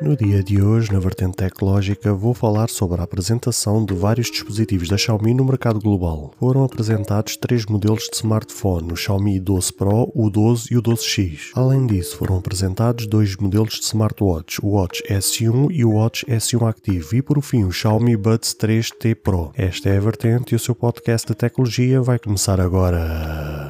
No dia de hoje, na vertente tecnológica, vou falar sobre a apresentação de vários dispositivos da Xiaomi no mercado global. Foram apresentados três modelos de smartphone, o Xiaomi 12 Pro, o 12 e o 12X. Além disso, foram apresentados dois modelos de smartwatch, o Watch S1 e o Watch S1 Active, e por fim o Xiaomi Buds 3T Pro. Esta é a vertente e o seu podcast de tecnologia vai começar agora.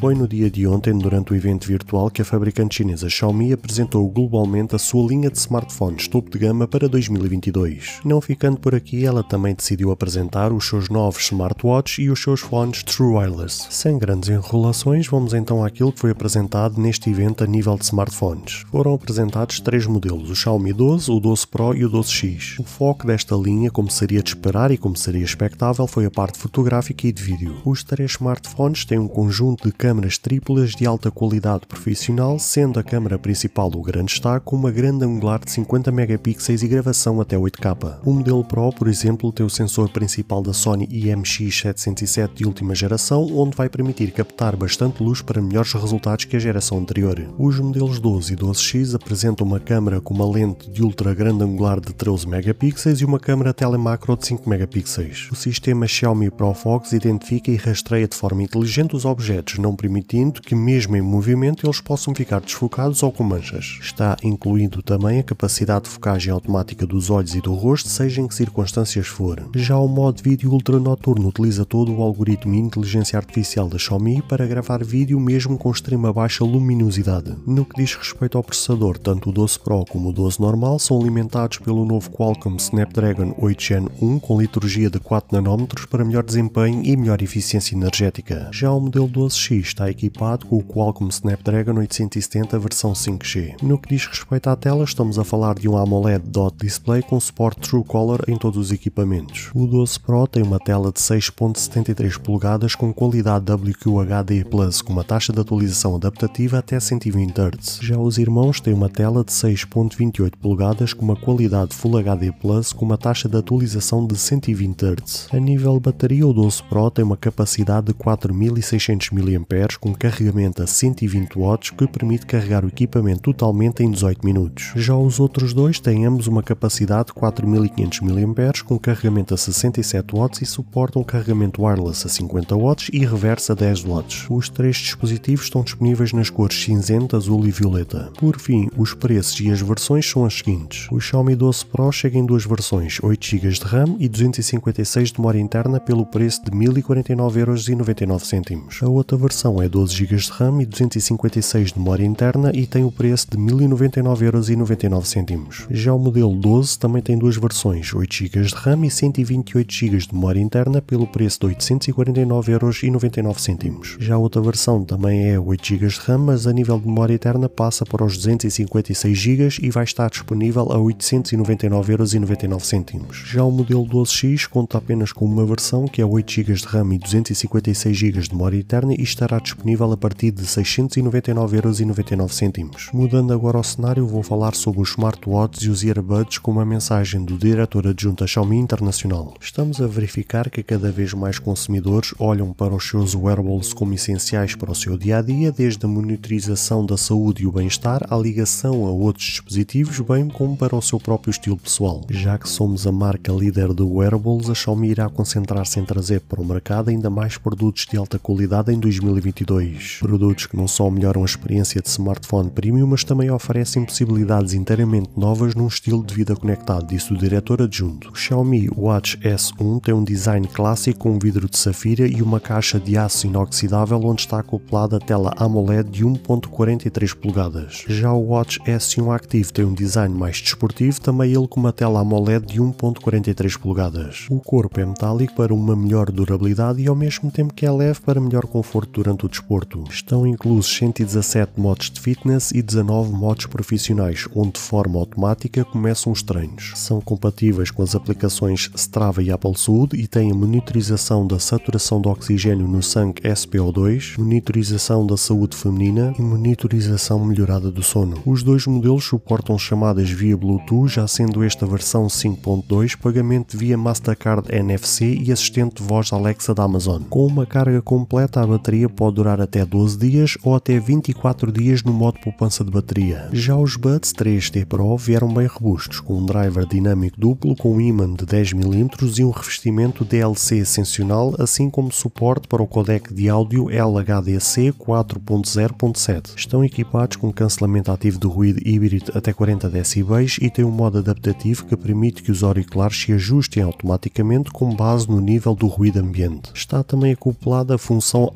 Foi no dia de ontem, durante o evento virtual, que a fabricante chinesa Xiaomi apresentou globalmente a sua linha de smartphones topo de gama para 2022. Não ficando por aqui, ela também decidiu apresentar os seus novos smartwatches e os seus fones True Wireless. Sem grandes enrolações, vamos então àquilo que foi apresentado neste evento a nível de smartphones. Foram apresentados três modelos, o Xiaomi 12, o 12 Pro e o 12X. O foco desta linha, como seria de esperar e como seria expectável, foi a parte fotográfica e de vídeo. Os três smartphones têm um conjunto de câmaras triplas de alta qualidade profissional, sendo a câmara principal o grande destaque com uma grande angular de 50 megapixels e gravação até 8K. O modelo Pro, por exemplo, tem o sensor principal da Sony IMX707 de última geração, onde vai permitir captar bastante luz para melhores resultados que a geração anterior. Os modelos 12 e 12X apresentam uma câmera com uma lente de ultra grande angular de 13 megapixels e uma câmera telemacro de 5 megapixels. O sistema Xiaomi Pro Fox identifica e rastreia de forma inteligente os objetos, não permitindo que, mesmo em movimento, eles possam ficar desfocados ou com manchas. Está incluído também a capacidade de focagem automática dos olhos e do rosto, seja em que circunstâncias for. Já o modo vídeo ultra noturno utiliza todo o algoritmo e inteligência artificial da Xiaomi para gravar vídeo mesmo com extrema baixa luminosidade. No que diz respeito ao processador, tanto o 12 Pro como o 12 normal são alimentados pelo novo Qualcomm Snapdragon 8 Gen 1 com liturgia de 4 nanômetros para melhor desempenho e melhor eficiência energética. Já o modelo 12X está equipado com o Qualcomm Snapdragon 870 versão 5G. No que diz respeito à tela, estamos a falar de um AMOLED Dot Display com suporte True Color em todos os equipamentos. O 12 Pro tem uma tela de 6.73 polegadas com qualidade WQHD+, com uma taxa de atualização adaptativa até 120 Hz. Já os irmãos têm uma tela de 6.28 polegadas com uma qualidade Full HD+, com uma taxa de atualização de 120 Hz. A nível bateria, o 12 Pro tem uma capacidade de 4600 mAh com carregamento a 120 watts que permite carregar o equipamento totalmente em 18 minutos. Já os outros dois têm ambos uma capacidade de 4500 mAh com carregamento a 67 watts e suportam carregamento wireless a 50 watts e reversa a 10 watts. Os três dispositivos estão disponíveis nas cores cinzento, azul e violeta. Por fim, os preços e as versões são as seguintes. O Xiaomi 12 Pro chega em duas versões, 8 GB de RAM e 256 de memória interna pelo preço de 1049,99€. A outra versão é 12 GB de RAM e 256 de memória interna e tem o preço de 1099,99€. Já o modelo 12 também tem duas versões, 8 GB de RAM e 128 GB de memória interna pelo preço de 849,99€. Já a outra versão também é 8 GB de RAM, mas a nível de memória interna passa para os 256 GB e vai estar disponível a 899,99€. Já o modelo 12X conta apenas com uma versão que é 8 GB de RAM e 256 GB de memória interna e estará disponível a partir de 699,99€. Mudando agora ao cenário, vou falar sobre os smartwatches e os earbuds com uma mensagem do diretor adjunto da Xiaomi Internacional. Estamos a verificar que cada vez mais consumidores olham para os seus wearables como essenciais para o seu dia a dia, desde a monitorização da saúde e o bem-estar à ligação a outros dispositivos, bem como para o seu próprio estilo pessoal. Já que somos a marca líder de wearables, a Xiaomi irá concentrar-se em trazer para o mercado ainda mais produtos de alta qualidade em 2022 2022. Produtos que não só melhoram a experiência de smartphone premium, mas também oferecem possibilidades inteiramente novas num estilo de vida conectado, disse o diretor adjunto. O Xiaomi Watch S1 tem um design clássico com um vidro de safira e uma caixa de aço inoxidável onde está acoplada a tela AMOLED de 1.43 polegadas. Já o Watch S1 Active tem um design mais desportivo, também ele com uma tela AMOLED de 1.43 polegadas. O corpo é metálico para uma melhor durabilidade e ao mesmo tempo que é leve para melhor conforto durante o desporto. Estão inclusos 117 modos de fitness e 19 modos profissionais, onde de forma automática começam os treinos. São compatíveis com as aplicações Strava e Apple Suud e têm a monitorização da saturação de oxigênio no sangue SPO2, monitorização da saúde feminina e monitorização melhorada do sono. Os dois modelos suportam chamadas via Bluetooth, já sendo esta versão 5.2 pagamento via Mastercard NFC e assistente de voz Alexa da Amazon. Com uma carga completa, a bateria pode durar até 12 dias ou até 24 dias no modo poupança de bateria. Já os Buds 3T Pro vieram bem robustos, com um driver dinâmico duplo com um ímã de 10mm e um revestimento DLC excepcional, assim como suporte para o codec de áudio LHDC 4.0.7. Estão equipados com cancelamento ativo de ruído híbrido até 40 dB e têm um modo adaptativo que permite que os auriculares se ajustem automaticamente com base no nível do ruído ambiente. Está também acoplada a função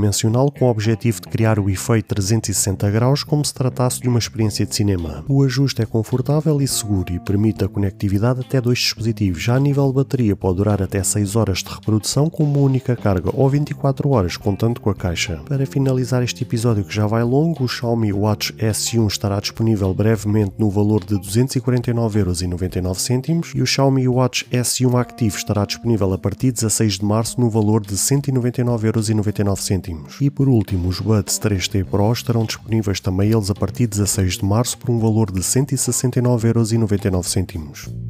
audiodimensional com o objetivo de criar o efeito 360 graus como se tratasse de uma experiência de cinema. O ajuste é confortável e seguro e permite a conectividade até dois dispositivos. Já a nível de bateria pode durar até 6 horas de reprodução com uma única carga ou 24 horas contando com a caixa. Para finalizar este episódio que já vai longo, o Xiaomi Watch S1 estará disponível brevemente no valor de 249,99€ e o Xiaomi Watch S1 Active estará disponível a partir de 16 de março no valor de 199,99€. E por último, os Buds 3T Pro estarão disponíveis também eles a partir de 16 de março por um valor de 169,99€.